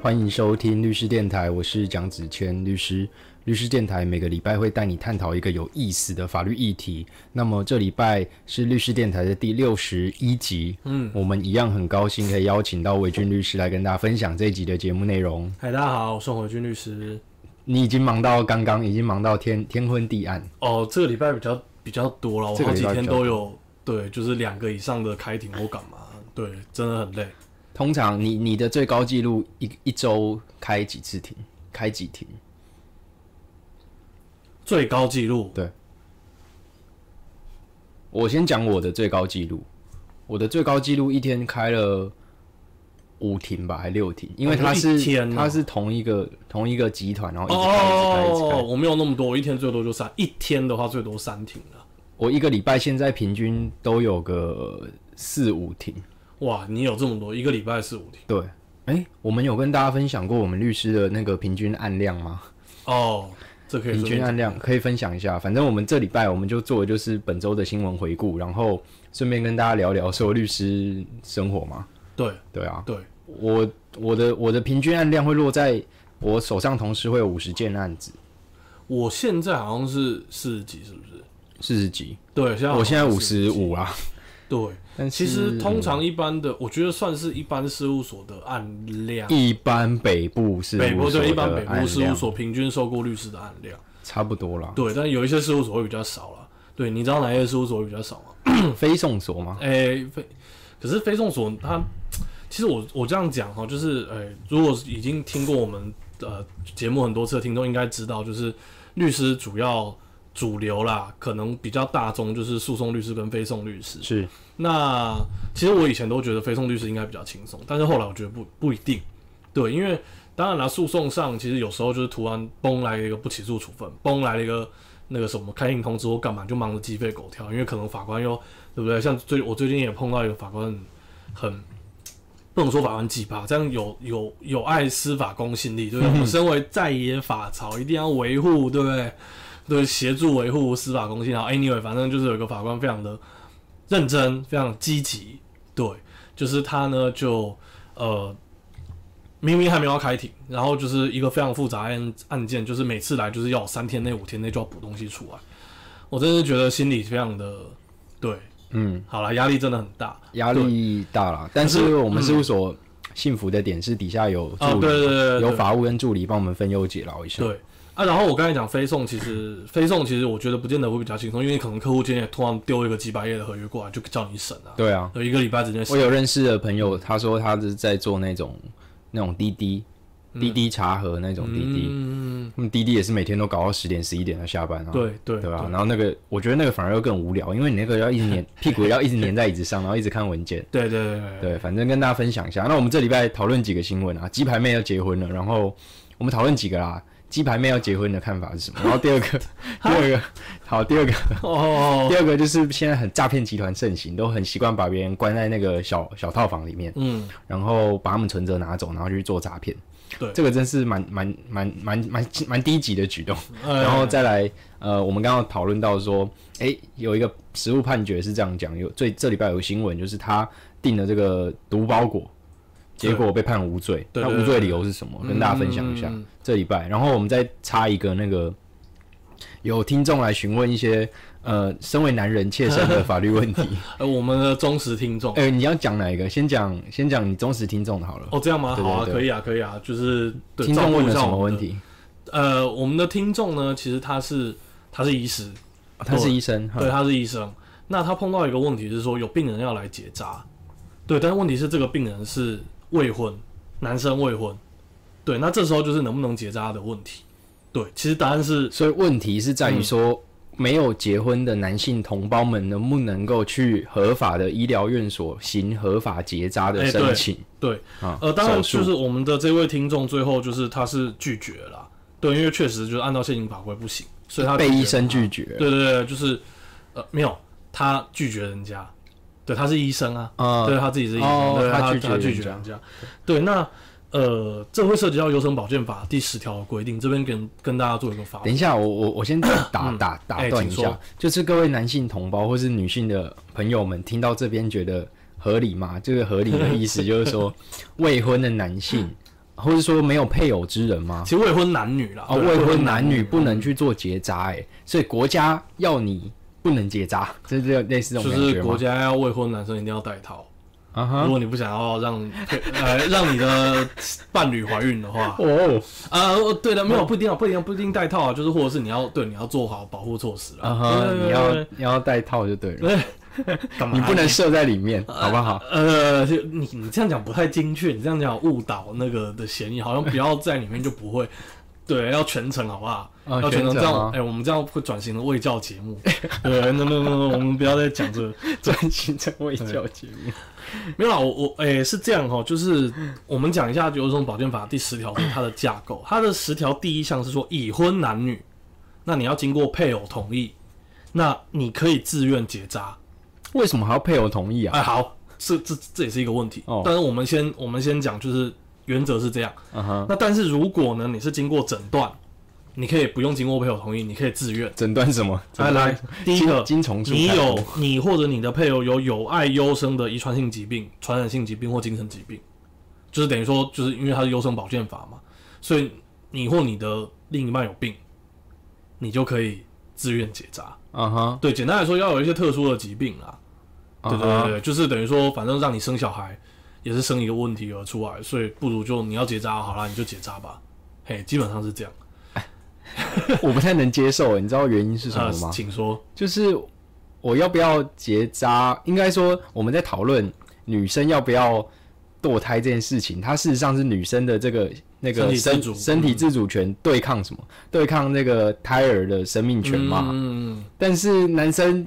欢迎收听律师电台，我是蒋子谦律师。律师电台每个礼拜会带你探讨一个有意思的法律议题。那么这礼拜是律师电台的第六十一集，嗯，我们一样很高兴可以邀请到韦俊律师来跟大家分享这一集的节目内容。嗨，大家好，我是韦俊律师。你已经忙到刚刚，已经忙到天天昏地暗。哦，这个礼拜比较比较多了，我好几天都有，对，就是两个以上的开庭或干嘛，对，真的很累。通常你你的最高纪录一一周开几次庭？开几庭？最高纪录？对。我先讲我的最高纪录。我的最高纪录一天开了五庭吧，还六庭？因为他是他是同一个同一个集团，然后一直开一直开。我没有那么多，我一天最多就三。一天的话最多三庭了。我一个礼拜现在平均都有个四五庭。哇，你有这么多，一个礼拜四五天？对，哎，我们有跟大家分享过我们律师的那个平均案量吗？哦，这可以平均案量可以分享一下。反正我们这礼拜我们就做的就是本周的新闻回顾，然后顺便跟大家聊聊说律师生活嘛。对，对啊，对，我我的我的平均案量会落在我手上，同时会有五十件案子。我现在好像是四十几，是不是？四十几？对，现在我现在五十五啊。对。但其实通常一般的，我觉得算是一般事务所的案量。一般北部是北部对，一般北部事务所平均受雇律师的案量差不多啦。对，但有一些事务所会比较少了。对，你知道哪些事务所会比较少吗？非送所吗？哎，非，可是非送所它，其实我我这样讲哈，就是哎，如果已经听过我们呃节目很多次的听众应该知道，就是律师主要。主流啦，可能比较大众就是诉讼律师跟非讼律师。是，那其实我以前都觉得非讼律师应该比较轻松，但是后来我觉得不不一定。对，因为当然了，诉讼上其实有时候就是突然崩来了一个不起诉处分，崩来了一个那个什么开庭通知或干嘛，就忙得鸡飞狗跳。因为可能法官又对不对？像最我最近也碰到一个法官，很不能说法官鸡巴，这样有有有碍司法公信力，对不对？我们身为在野法曹，一定要维护，对不对？对，协助维护司法公信。好，anyway，反正就是有一个法官非常的认真，非常积极。对，就是他呢，就呃，明明还没有要开庭，然后就是一个非常复杂案案件，就是每次来就是要三天内、五天内就要补东西出来。我真是觉得心里非常的对，嗯，好了，压力真的很大，压力大了。但是我们事务所幸福的点是底下有助理，有法务跟助理帮我们分忧解劳一下。对。啊，然后我刚才讲飞送，其实飞送其实我觉得不见得会比较轻松，因为可能客户今天也突然丢一个几百页的合约过来，就叫你审啊。对啊，有一个礼拜之间。我有认识的朋友，他说他是在做那种那种滴滴滴滴茶盒那种滴滴，嗯，滴滴也是每天都搞到十点十一点才下班啊。对对对吧？然后那个我觉得那个反而又更无聊，因为你那个要一直黏 屁股要一直黏在椅子上，然后一直看文件。对对对对，反正跟大家分享一下。那我们这礼拜讨论几个新闻啊，鸡排妹要结婚了，然后我们讨论几个啦。鸡排妹要结婚的看法是什么？然后第二个，第二个，好，第二个，哦，第二个就是现在很诈骗集团盛行，都很习惯把别人关在那个小小套房里面，嗯，然后把他们存折拿走，然后去做诈骗。对，这个真是蛮蛮蛮蛮蛮蛮低级的举动。然后再来，呃，我们刚刚讨论到说，哎，有一个实物判决是这样讲，有最这礼拜有个新闻，就是他订了这个毒包裹。结果被判无罪，那无罪理由是什么？跟大家分享一下。这礼拜，然后我们再插一个那个，有听众来询问一些呃，身为男人切身的法律问题。呃，我们的忠实听众，哎，你要讲哪一个？先讲先讲你忠实听众的好了。哦，这样吗？好啊，可以啊，可以啊。就是听众问了什么问题？呃，我们的听众呢，其实他是他是医师，他是医生，对，他是医生。那他碰到一个问题是说，有病人要来结扎，对，但是问题是这个病人是。未婚男生未婚，对，那这时候就是能不能结扎的问题。对，其实答案是，所以问题是在于说，没有结婚的男性同胞们能不能够去合法的医疗院所行合法结扎的申请？对，啊，呃，当然就是我们的这位听众最后就是他是拒绝了，对，因为确实就是按照现行法规不行，所以他被医生拒绝。对对对，就是呃，没有，他拒绝人家。对，他是医生啊，对他自己是医生，对他他拒绝人家。对，那呃，这会涉及到《优生保健法》第十条的规定，这边跟跟大家做一个法。等一下，我我我先打 打打哎断一下就是各位男性同胞或是女性的朋友们，听到这边觉得合理吗？这个合理的意思就是说，未婚的男性，或者说没有配偶之人吗？其实未婚男女啦，哦，未婚男女不能去做结扎，哎，所以国家要你不能结扎，这是类似这种就是？国家要未婚男生一定要戴套。如啊哈，果你不想要让 呃让你的伴侣怀孕的话，哦，啊、呃，对的，没有不一定要不一定不一定戴套啊，就是或者是你要对你要做好保护措施啦。啊哈，你要你要戴套就对了，对 你不能射在里面，好不好？呃，就你你这样讲不太精确，你这样讲有误导那个的嫌疑，好像不要在里面就不会。对，要全程好不好？哦要全程这样，哎、我们这样会转型的卫教节目。对，那那那我们不要再讲这个。专心在卫教节目。没有啦，我我诶、是这样哈，就是我们讲一下《有种保健法》第十条它的架构。它的十条第一项是说，已婚男女，那你要经过配偶同意，那你可以自愿结扎。为什么还要配偶同意啊？哎，好，这这这也是一个问题。哦但是我们先我们先讲，就是原则是这样。嗯哼，那但是如果呢，你是经过诊断，你可以不用经过配偶同意，你可以自愿。诊断什么？来来，第一个，金虫树你有你或者你的配偶有有爱优生的遗传性疾病、传染性疾病或精神疾病，就是等于说，就是因为它是优生保健法嘛，所以你或你的另一半有病，你就可以自愿结扎。嗯哼，对，简单来说，要有一些特殊的疾病啦。对对对对，就是等于说，反正让你生小孩也是生一个问题而出来，所以不如就你要结扎好了，你就结扎吧。嘿，基本上是这样。我不太能接受，你知道原因是什么呃吗？请说。就是我要不要结扎？应该说我们在讨论女生要不要堕胎这件事情，它事实上是女生的这个那个身身体自主身体自主权对抗什么？对抗那个胎儿的生命权嘛。嗯，但是男生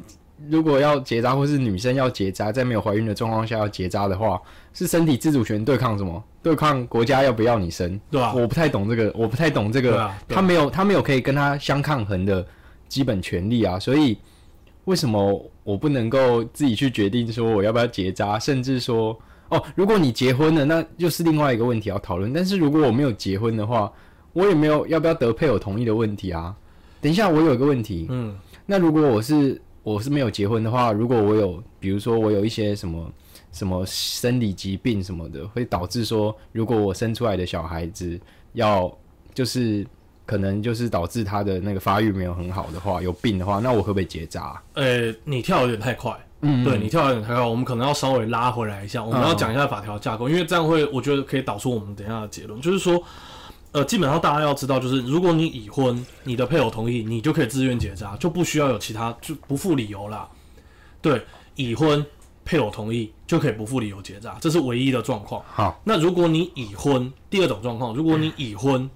如果要结扎，或是女生要结扎，在没有怀孕的状况下要结扎的话，是身体自主权对抗什么？对抗国家要不要你生？对吧、我不太懂这个，我不太懂这个，他没有他没有可以跟他相抗衡的基本权利啊，所以为什么我不能够自己去决定说我要不要结扎，甚至说哦，如果你结婚了，那就是另外一个问题要讨论。但是如果我没有结婚的话，我也没有要不要得配偶同意的问题啊。等一下，我有一个问题，嗯，那如果我是我是没有结婚的话，如果我有，比如说我有一些什么什么生理疾病什么的，会导致说，如果我生出来的小孩子要就是可能就是导致他的那个发育没有很好的话，有病的话，那我会不可以结扎？呃、你跳有点太快。嗯，对你跳有点太快，我们可能要稍微拉回来一下，我们要讲一下法条架构，因为这样会，我觉得可以导出我们等一下的结论，就是说，呃，基本上大家要知道，就是如果你已婚，你的配偶同意，你就可以自愿结扎，就不需要有其他，就不附理由啦。对，已婚配偶同意就可以不附理由结扎，这是唯一的状况。好，那如果你已婚，第二种状况，如果你已婚，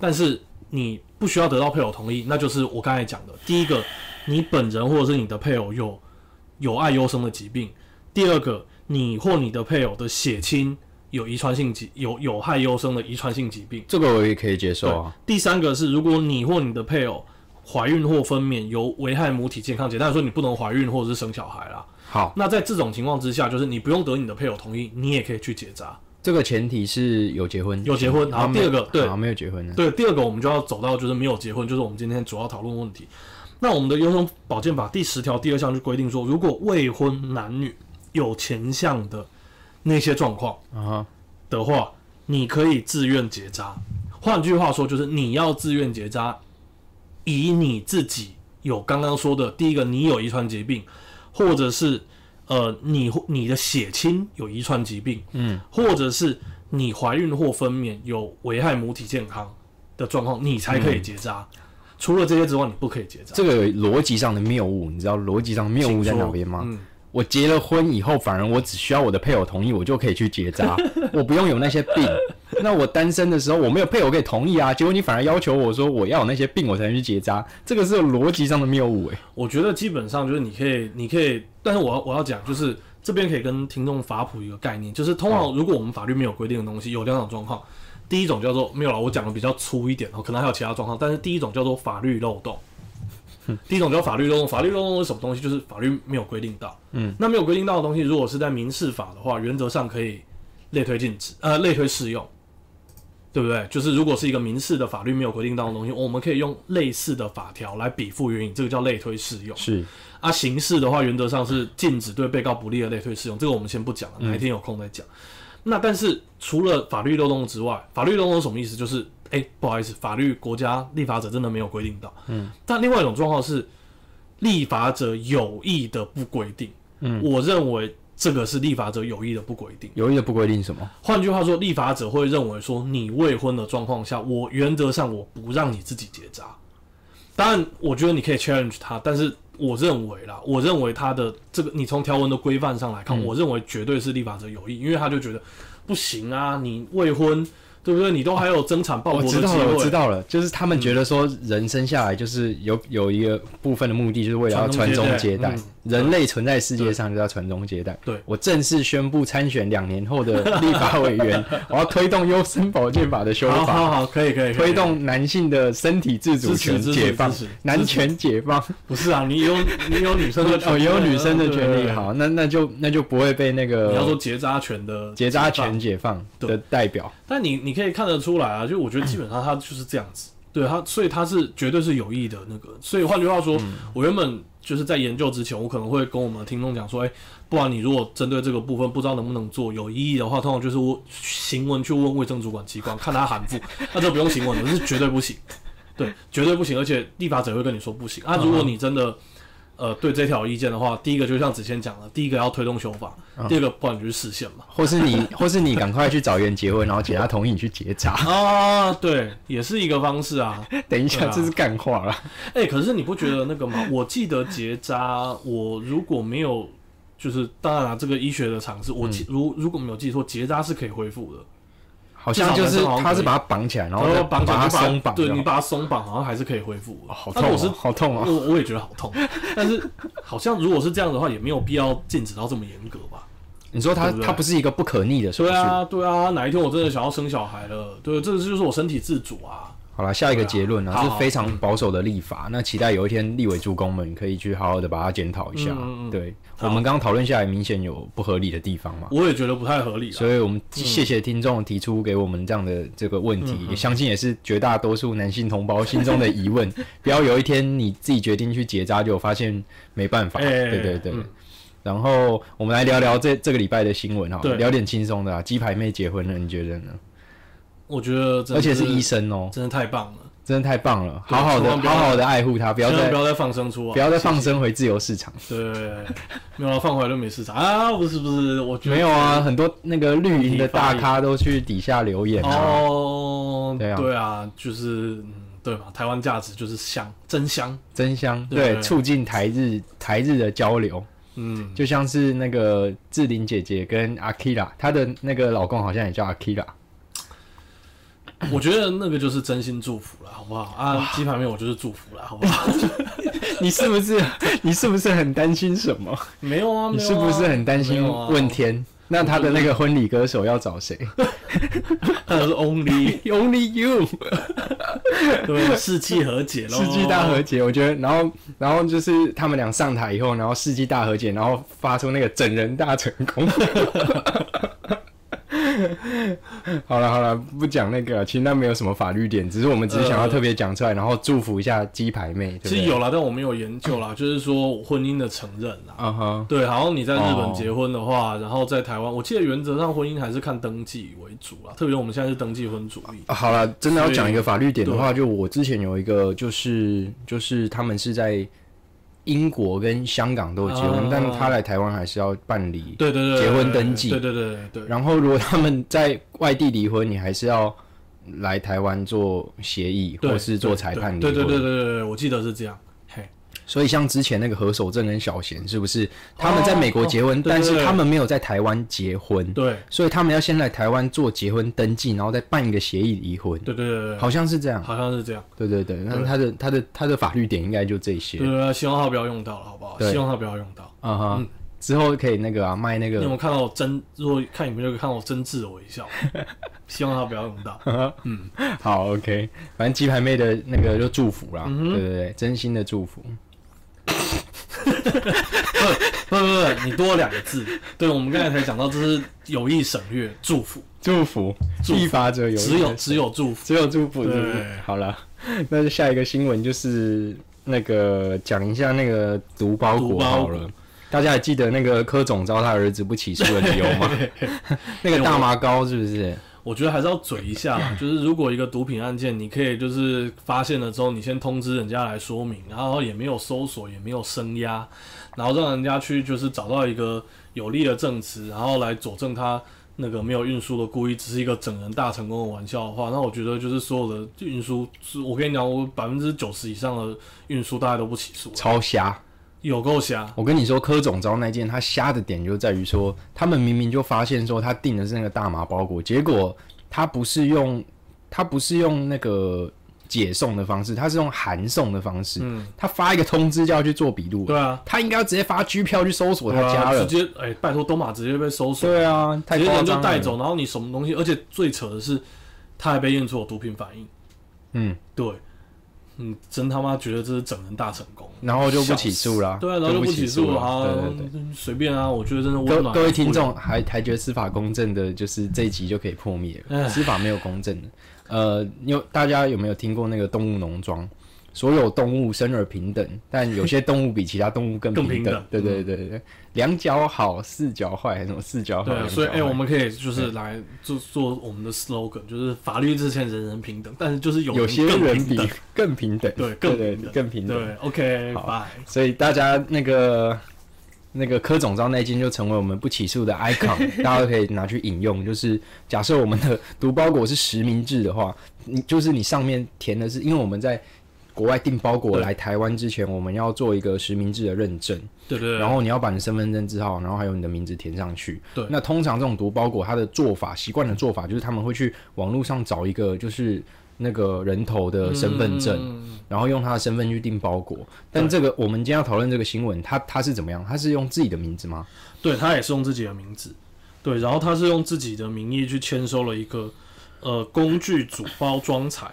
但是你不需要得到配偶同意，那就是我刚才讲的，第一个，你本人或者是你的配偶有有爱优生的疾病；第二个，你或你的配偶的血亲有遗传性疾有有害优生的遗传性疾病；这个我也可以接受啊。第三个是，如果你或你的配偶怀孕或分娩有危害母体健康，简单来说，你不能怀孕或者是生小孩啦。好，那在这种情况之下，就是你不用得你的配偶同意，你也可以去结扎。这个前提是有结婚，有结婚然后第二个对好没有结婚的，对，第二个我们就要走到就是没有结婚，就是我们今天主要讨论问题。那我们的《优生保健法》第十条第二项就规定说，如果未婚男女有前项的那些状况啊，的话，你可以自愿结扎。换句话说，就是你要自愿结扎，以你自己有刚刚说的第一个，你有遗传疾病，或者是呃你你的血亲有遗传疾病，嗯，或者是你怀孕或分娩有危害母体健康的状况，你才可以结扎。除了这些之外，你不可以结扎。这个逻辑上的谬误，你知道逻辑上谬误在哪边吗？嗯，我结了婚以后，反而我只需要我的配偶同意，我就可以去结扎，我不用有那些病。那我单身的时候，我没有配偶可以同意啊，结果你反而要求我说我要有那些病，我才能去结扎，这个是有逻辑上的谬误诶、我觉得基本上就是你可以，你可以，但是我要我要讲就是这边可以跟听众法普一个概念，就是通常如果我们法律没有规定的东西，有两种状况。第一种叫做没有了，我讲的比较粗一点哦，可能还有其他状况，但是第一种叫做法律漏洞。第一种叫法律漏洞，法律漏洞是什么东西？就是法律没有规定到。嗯，那没有规定到的东西，如果是在民事法的话，原则上可以类推禁止，呃，类推适用。对不对？就是如果是一个民事的法律没有规定到的东西，我们可以用类似的法条来比附原因，这个叫类推适用。是啊，刑事的话原则上是禁止对被告不利的类推适用，这个我们先不讲了，哪一天有空再讲。那但是除了法律漏洞之外，法律漏洞什么意思？就是哎、不好意思，法律国家立法者真的没有规定到。嗯，但另外一种状况是，立法者有意的不规定。嗯，我认为这个是立法者有意的不规定。有意的不规定什么？换句话说，立法者会认为说，你未婚的状况下，我原则上我不让你自己结扎。当然，我觉得你可以 challenge 他，但是我认为啦，我认为他的这个，你从条文的规范上来看，我认为绝对是立法者有意，因为他就觉得不行啊，你未婚，对不对？你都还有增产报我国的机知道了，我知。道了，就是他们觉得说人生下来就是有有一个部分的目的，就是为了要传宗接代传宗接代嗯。人类存在世界上就是要传宗接代。对我正式宣布参选两年后的 立法委员，我要推动优生保健法的修法，好好好，可以可以，推动男性的身体自主权解放，男权解放。不是啊，你有你有女生的权 哦，也有女生的权利，好，那那就那就不会被那个你要说结扎权的结扎权解放的代表。但你你可以看得出来啊，就我觉得基本上他就是这样子，对他，所以他是绝对是有意的那个。所以换句话说，我原本就是在研究之前，我可能会跟我们的听众讲说，哎、不然你如果针对这个部分不知道能不能做有异议的话，通常就是我行文去问卫生主管机关，看他含复，那就不用行文了，是绝对不行，对，绝对不行，而且立法者会跟你说不行那。如果你真的呃对这条意见的话，第一个就像子谦讲的，第一个要推动修法，第二个不然你就是视线嘛。或是你，或是你赶快去找人结婚，然后请他同意你去结扎。啊，对，也是一个方式啊。等一下，啊这是干话了。哎、可是你不觉得那个吗？我记得结扎，我如果没有，就是当然了，这个医学的常识，我如如果没有记错，结扎是可以恢复的，好像就是他是把它绑起来，然后绑起来把它松绑。对你把它松绑，好像还是可以恢复的。好痛我是好痛啊！我我也觉得好痛，但是好像如果是这样的话，也没有必要禁止到这么严格吧？你说他他不对它不是一个不可逆的手术。对啊，对啊，哪一天我真的想要生小孩了，对，这个就是我身体自主啊。好了，下一个结论啊，对啊是非常保守的立法。那期待有一天立委诸公们可以去好好的把它检讨一下嗯嗯。嗯对我们刚刚讨论下来，明显有不合理的地方嘛。我也觉得不太合理啊。所以我们谢谢听众提出给我们这样的这个问嗯题，也相信也是绝大多数男性同胞心中的疑问。不要有一天你自己决定去结扎，就发现没办法。哎对对对。嗯然后我们来聊聊这这个礼拜的新闻哈，对聊点轻松的啊。鸡排妹结婚了，你觉得呢？我觉得而且是医生哦，真的太棒了，真的太棒了，好好的好好的爱护他，不要再不要再放生出啊，不要再放生回自由市场。谢。对没有啊放回来就没市场啊，不是不是，我觉得没有啊，很多那个绿营的大咖都去底下留言啊。哦，对啊。对啊，就是嗯，对嘛，台湾价值就是香，真香，真香，对。对，促进台日台日的交流，嗯，就像是那个志玲姐姐跟阿 Kira，她的那个老公好像也叫阿 Kira，我觉得那个就是真心祝福了，好不好啊？鸡排面我就是祝福了，好不好？你是不是你是不是很担心什么？没有啊，你是不是很担心问天？那他的那个婚礼歌手要找谁 那是 only？Only you，对世纪和解喽，世纪大和解。我觉得，然后然后就是他们俩上台以后，然后世纪大和解，然后发出那个整人大成功。好了好了，不讲那个，其实那没有什么法律点，只是我们只是想要特别讲出来，然后祝福一下鸡排妹。对不对其实有啦，但我没有研究啦，就是说婚姻的承认啦。啊哈，对，好像你在日哦本结婚的话，然后在台湾，我记得原则上婚姻还是看登记为主啦，特别我们现在是登记婚主义。啊好了，真的要讲一个法律点的话，就我之前有一个，就是就是他们是在英国跟香港都有结婚，啊但他来台湾还是要办理。对对对，结婚登记对对对然后如果他们在外地离婚，你还是要来台湾做协议或是做裁判对对对对，我记得是这样。嘿，所以像之前那个何守正跟小贤，是不是他们在美国结婚，但是他们没有在台湾结婚，对所以他们要先来台湾做结婚登记，然后再办一个协议离婚，对对对对，好像是这样。好像是这样。对对对，那他的他的他的法律点应该就这些对。对对，希望他不要用到了，好不好？希望他不要用到。啊哈嗯，之后可以那个啊卖那个你有没有看到我真？如果看影片就可以看到我真挚的微笑，希望他不要用到。嗯好 OK，反正鸡排妹的那个就祝福啦，嗯对对对，真心的祝福。不不不，你多两个字。对，我们刚才才讲到，这是有意省略，祝福，祝福，祝福立法者有只有只有祝福。只有祝福，对？好了，那就下一个新闻就是那个讲一下那个毒包裹裹好了。大家还记得那个柯总招他儿子不起诉的理由吗？那个大麻膏是不是？我觉得还是要嘴一下，就是如果一个毒品案件，你可以就是发现了之后，你先通知人家来说明，然后也没有搜索，也没有声压，然后让人家去就是找到一个有力的证词，然后来佐证他那个没有运输的故意，只是一个整人大成功的玩笑的话，那我觉得就是所有的运输，是我跟你讲，我百分之九十以上的运输大家都不起诉，超瞎！有够瞎。我跟你说，柯总招那件他瞎的点就在于说，他们明明就发现说他订的是那个大麻包裹，结果他不是用他不是用那个解送的方式，他是用函送的方式。嗯，他发一个通知就要去做笔录，对啊，他应该要直接发机票去搜索他家了。直接哎、拜托东马直接被搜索，对啊，太直接人就。带走，然后你什么东西，而且最扯的是，他还被验出有毒品反应。嗯，对，嗯，真他妈觉得这是整人大成功，然后就不起诉了。对啊，然后就不起诉了。啊，对对对。随便啊，我觉得真的温暖。各各位听众还还觉得司法公正的，就是这一集就可以破灭了。司法没有公正的。呃，有大家有没有听过那个动物农庄？所有动物生而平等，但有些动物比其他动物更更平平等对对对对对，两脚好，四脚坏，还是什么四脚好？对啊，所以哎、我们可以就是来做做我们的 slogan，就是法律之前人人平等，但是就是有有些人比，更平等，对更对平等更平等。对，OK，好拜。所以大家那个那个柯总召那件就成为我们不起诉的 icon，大家都可以拿去引用。就是假设我们的毒包裹是实名制的话，你就是你上面填的是，因为我们在国外订包裹来台湾之前，我们要做一个实名制的认证，对对对，然后你要把你身份证字号，然后还有你的名字填上去。对那通常这种毒包裹，它的做法习惯的做法就是他们会去网络上找一个就是那个人头的身份证。嗯然后用他的身份去订包裹。但这个我们今天要讨论这个新闻，他他是怎么样？他是用自己的名字吗？对他也是用自己的名字，对，然后他是用自己的名义去签收了一个呃工具组包装材，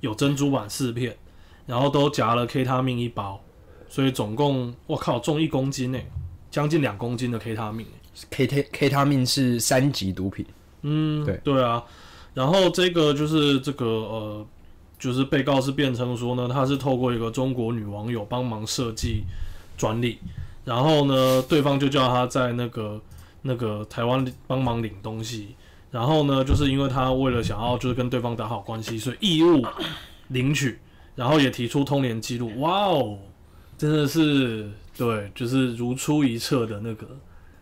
有珍珠板四片，然后都夹了 K 他命一包，所以总共我靠重一公斤呢，将近两公斤的 K 他命。K T K 他命是三级毒品，嗯，对对啊，然后这个就是这个呃，就是被告是辩称说呢，他是透过一个中国女网友帮忙设计专利，然后呢，对方就叫他在那个那个台湾帮忙领东西，然后呢，就是因为他为了想要就是跟对方打好关系，所以义务领取，然后也提出通联记录，哇哦，真的是对，就是如出一辙的那个。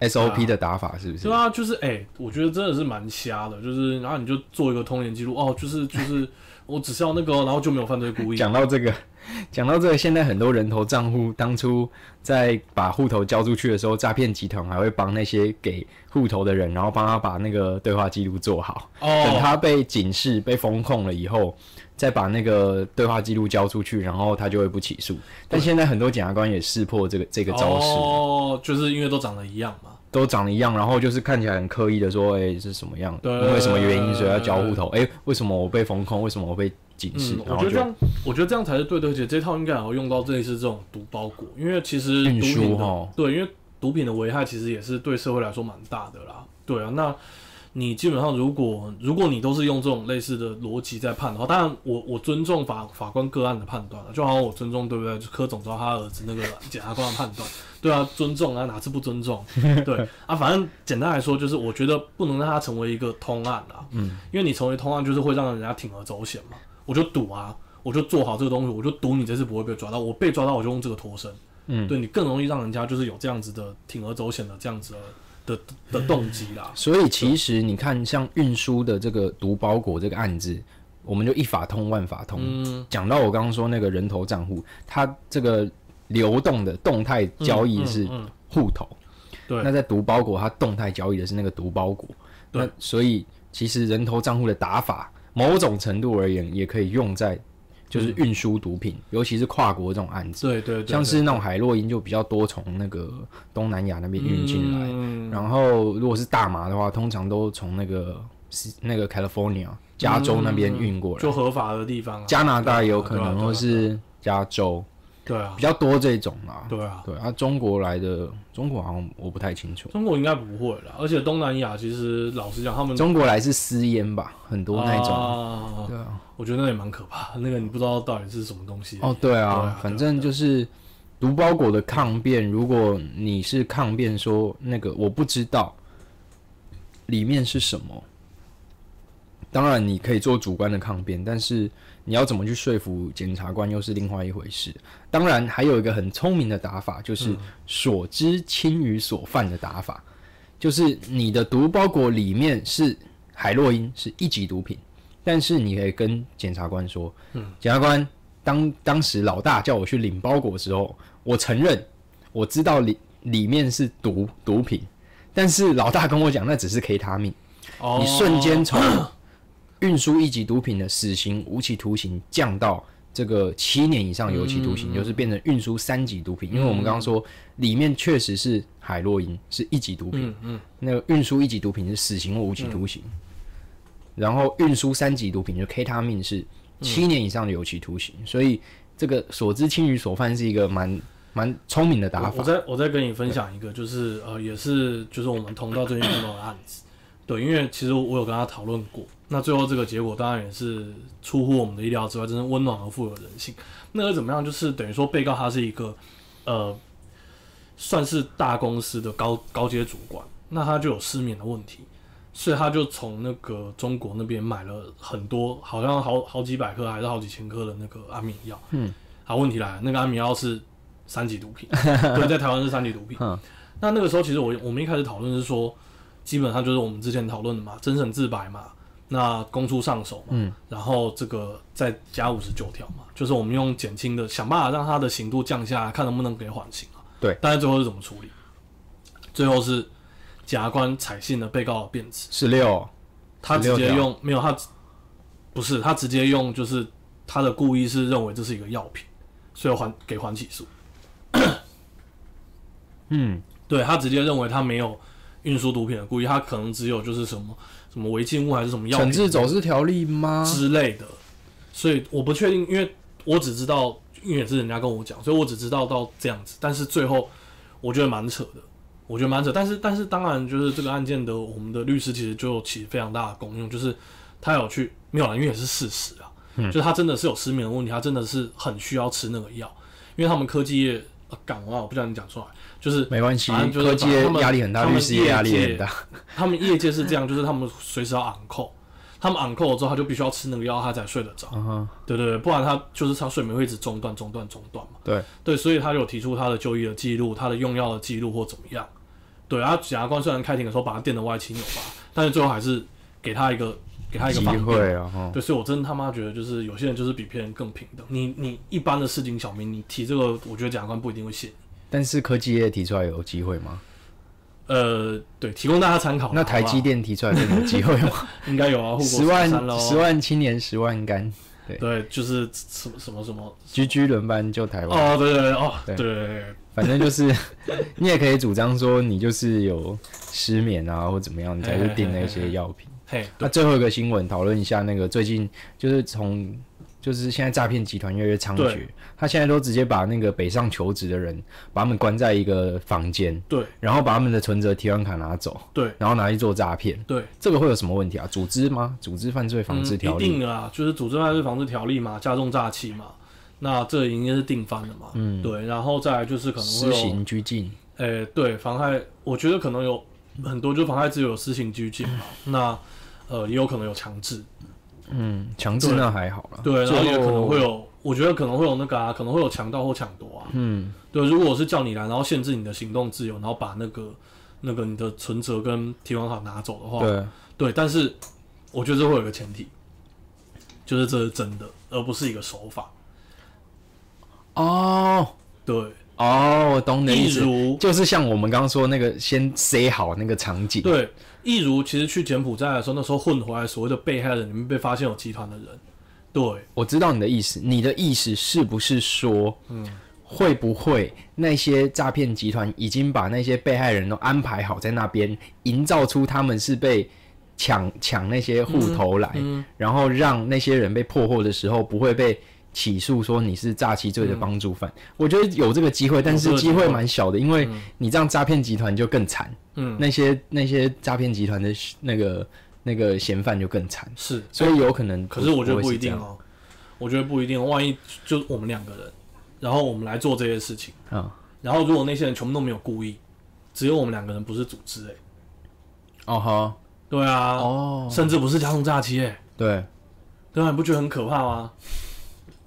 SOP 的打法是不是？对啊，就是哎、我觉得真的是蛮瞎的，就是然后你就做一个通联记录，哦，就是就是 我只是要那个哦，然后就没有犯罪故意。讲到这个，讲到这个，现在很多人头账户当初在把户头交出去的时候，诈骗集团还会帮那些给户头的人，然后帮他把那个对话记录做好。等哦，他被警示、被封控了以后，再把那个对话记录交出去，然后他就会不起诉。但现在很多检察官也识破这个这个招式，哦，就是因为都长得一样嘛。都长得一样，然后就是看起来很刻意的说，哎、是什么样？对因为什么原因所以要交户头？哎、为什么我被封控？为什么我被警示？嗯，我觉得这样，我觉得这样才是对的，而且这套应该也要用到这一次这种毒包裹，因为其实毒品的齁对，因为毒品的危害其实也是对社会来说蛮大的啦。对啊，那你基本上如果如果你都是用这种类似的逻辑在判的话，当然我我尊重法法官个案的判断了，就好像我尊重对不对？就柯总召他儿子那个检察官的判断，对啊，尊重啊，哪次不尊重？对啊，反正简单来说就是我觉得不能让他成为一个通案啦，嗯，因为你成为通案就是会让人家铤而走险嘛，我就赌啊。我就做好这个东西，我就赌你这次不会被抓到。我被抓到，我就用这个脱身。嗯，对你更容易让人家就是有这样子的铤而走险的这样子的的的动机啦。所以其实你看，像运输的这个毒包裹这个案子，我们就一法通万法通。嗯，讲到我刚刚说那个人头账户，它这个流动的动态交易是嗯嗯嗯户头，对那在毒包裹，它动态交易的是那个毒包裹。对那所以其实人头账户的打法，某种程度而言，也可以用在就是运输毒品，尤其是跨国这种案子。对对对，像是那种海洛因就比较多从那个东南亚那边运进来，嗯。然后如果是大麻的话，通常都从那个那个 California 加州那边运过来，就合法的地方啊，加拿大也有可能，或是加州。对啊比，较多这种啦。对啊，对啊，中国来的，中国好像我不太清楚。中国应该不会啦，而且东南亚其实老实讲，他们中国来是私烟吧，很多那种。啊，对啊，我觉得那也蛮可怕，那个你不知道到底是什么东西。哦，对啊，反正就是毒包裹的抗辩，如果你是抗辩说那个我不知道里面是什么，当然你可以做主观的抗辩，但是你要怎么去说服检察官又是另外一回事。当然还有一个很聪明的打法，就是所知轻于所犯的打法，就是你的毒包裹里面是海洛因，是一级毒品，但是你可以跟检察官说，检察官。当当时老大叫我去领包裹的时候，我承认我知道里里面是毒毒品，但是老大跟我讲那只是 K 他命，哦你瞬间从运输一级毒品的死刑无期徒刑降到这个七年以上有期徒刑，就是变成运输三级毒品。因为我们刚刚说里面确实是海洛因是一级毒品，嗯嗯，那个运输一级毒品是死刑或无期徒刑，然后运输三级毒品就 K 他命是七年以上的有期徒刑，所以这个所知轻于所犯是一个蛮蛮聪明的打法。我再我再跟你分享一个，就是呃，也是就是我们同道最近碰到的案子。对，因为其实我有跟他讨论过，那最后这个结果当然也是出乎我们的意料之外，真是温暖而富有人性。那个怎么样？就是等于说被告他是一个呃，算是大公司的高高阶主管，那他就有失眠的问题，所以他就从那个中国那边买了很多，好像好好几百颗还是好几千颗的那个安眠药。嗯，好，问题来了，那个安眠药是三级毒品，对，在台湾是三级毒品。嗯那那个时候其实我我们一开始讨论是说，基本上就是我们之前讨论的嘛，真审自白嘛，那公出上手嘛，嗯然后这个再加五十九条嘛，就是我们用减轻的想办法让他的刑度降下来，看能不能给缓刑啊。对，但是最后是怎么处理？最后是检察官采信了被告的辩词，十六，他直接用没有他不是他直接用就是他的故意是认为这是一个药品，所以还给缓起诉。嗯，对他直接认为他没有运输毒品的故意，他可能只有就是什么什么违禁物还是什么药品惩治走私条例吗？之类的，所以我不确定，因为我只知道，因为也是人家跟我讲，所以我只知道到这样子，但是最后我觉得蛮扯的，我觉得蛮扯，但是但是当然就是这个案件的我们的律师其实就起非常大的功用，就是他有去没有啦，因为也是事实啊，就是他真的是有失眠的问题，他真的是很需要吃那个药，因为他们科技业。啊，港啊，我不叫你讲出来，就是没关系，就是科技压力很大，律师业压力很大。他们业界是这样，就是他们随时要昂扣，他们昂扣了之后，他就必须要吃那个药，他才睡得着。嗯，对对对，不然他就是他睡眠会一直中断、中断、中断嘛。对对，所以他有提出他的就医的记录、他的用药的记录或怎么样。对，然后检察官虽然开庭的时候把他电的歪七扭八，但是最后还是给他一个给他一个机。会啊，哈，对，所以我真他妈觉得就是有些人就是比别人更平等。你你一般的市井小民，你提这个，我觉得检察官不一定会信。但是科技业提出来有机会吗？呃，对，提供大家参考。那台积电提出来更有机会吗？应该有啊，十万十万青年十万干对对，就是什么什么什么居居轮班救台湾。哦，对对对，哦，对对对对，反正就是 你也可以主张说你就是有失眠啊或怎么样，你才去订那些药品。嘿，那最后一个新闻讨论一下那个最近就是从就是现在诈骗集团越来越猖獗，他现在都直接把那个北上求职的人把他们关在一个房间，对。然后把他们的存折、提款卡拿走，对。然后拿去做诈骗，对，这个会有什么问题啊？组织吗？组织犯罪防治条嗯、一例？定的啦，就是组织犯罪防治条例嘛，加重诈欺嘛，那这应该是定番的嘛，嗯，对，然后再来就是可能会施有，行拘禁，诶、对，妨害，我觉得可能有很多就妨害自由有施行拘禁嘛，那呃也有可能有强制，嗯，强制那还好啦。对，然后也可能会有，我觉得可能会有那个啊，可能会有强盗或抢夺啊，嗯，对，如果我是叫你来，然后限制你的行动自由，然后把那个那个你的存折跟提款卡拿走的话，对，对，但是我觉得这会有一个前提，就是这是真的，而不是一个手法。哦。对，哦，我懂你的意思，就是像我们刚刚说那个先塞好那个场景，对，例如，其实去柬埔寨的时候，那时候混回来所谓的被害人里面被发现有集团的人，对，我知道你的意思，你的意思是不是说，嗯，会不会那些诈骗集团已经把那些被害人都安排好在那边，营造出他们是被抢抢那些户头来，然后让那些人被破获的时候不会被起诉说你是诈欺罪的帮助犯。我觉得有这个机会，但是机会蛮小的，因为你这样诈骗集团就更惨。嗯，那些那些诈骗集团的那个那个嫌犯就更惨，是，所以有可能。可是我觉得不一定哦，我觉得不一定。万一就我们两个人，然后我们来做这些事情，啊。然后如果那些人全部都没有故意，只有我们两个人不是组织，哎，哦哈，对啊，哦，甚至不是加重诈欺，哎，对，对啊，你不觉得很可怕吗？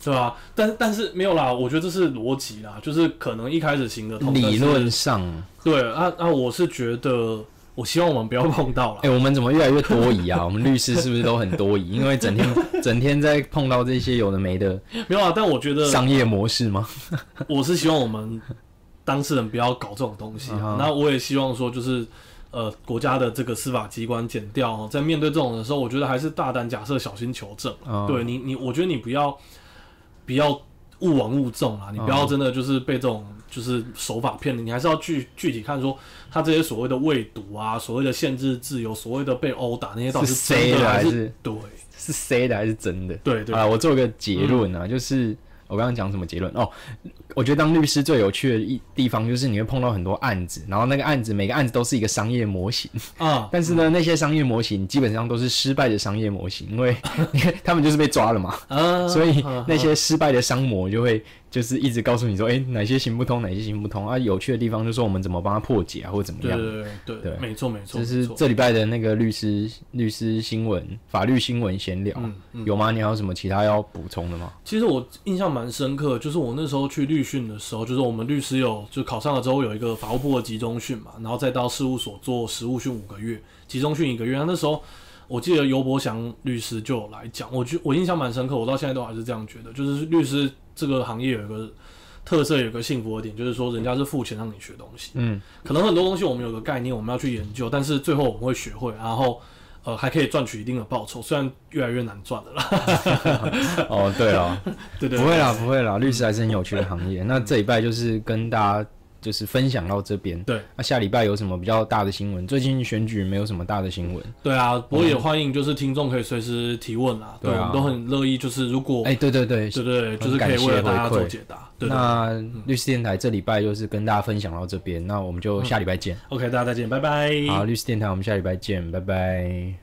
对吧？但但是没有啦，我觉得这是逻辑啦，就是可能一开始行得通，理论上，对啊啊，我是觉得，我希望我们不要碰到了哎、。我们怎么越来越多疑啊？我们律师是不是都很多疑？因为整天 整天在碰到这些有的没的没有啊，但我觉得商业模式吗？我是希望我们当事人不要搞这种东西嗯哼。啊那、我也希望说，就是呃，国家的这个司法机关检调哦，在面对这种的时候，我觉得还是大胆假设，小心求证。嗯对你，你，我觉得你不要不要误往误中啊，你不要真的就是被这种就是手法骗了，你还是要具具体看说他这些所谓的未读啊，所谓的限制自由，所谓的被殴打那些到底是真谁的还是对。是 C 的还是真的？对对。啊，我做个结论啊，就是我刚刚讲什么结论？哦？我觉得当律师最有趣的一地方就是你会碰到很多案子，然后那个案子每个案子都是一个商业模型，啊，但是呢，那些商业模型基本上都是失败的商业模型，因为 他们就是被抓了嘛，啊，所以啊。那些失败的商模就会就是一直告诉你说，哎、哪些行不通，哪些行不通啊。有趣的地方就是说我们怎么帮他破解啊，或者怎么样。对对对对对没错没错，就是这礼拜的那个律师律师新闻、法律新闻闲聊，嗯嗯有吗？你还有什么其他要补充的吗？其实我印象蛮深刻，就是我那时候去律训的时候，就是我们律师有就考上了之后有一个法务部的集中训嘛，然后再到事务所做实务训五个月，集中训一个月。那时候我记得尤伯祥律师就有来讲，我觉我印象蛮深刻，我到现在都还是这样觉得，就是律师这个行业有一个特色，有一个幸福的点，就是说人家是付钱让你学东西，嗯，可能很多东西我们有个概念，我们要去研究，但是最后我们会学会，然后。呃，还可以赚取一定的报酬，虽然越来越难赚了啦。哦，对啊，对对不会啦，不会啦，律师还是很有趣的行业。那这一拜就是跟大家就是分享到这边。对，那下礼拜有什么比较大的新闻？最近选举没有什么大的新闻。对啊，不过也欢迎就是听众可以随时提问啦，对，对啊我们都很乐意，就是如果哎、对对对，对对对，就是可以感谢为了大家做解答。那律师电台这礼拜就是跟大家分享到这边，那我们就下礼拜见。OK，大家再见，拜拜。好，律师电台我们下礼拜见，拜拜。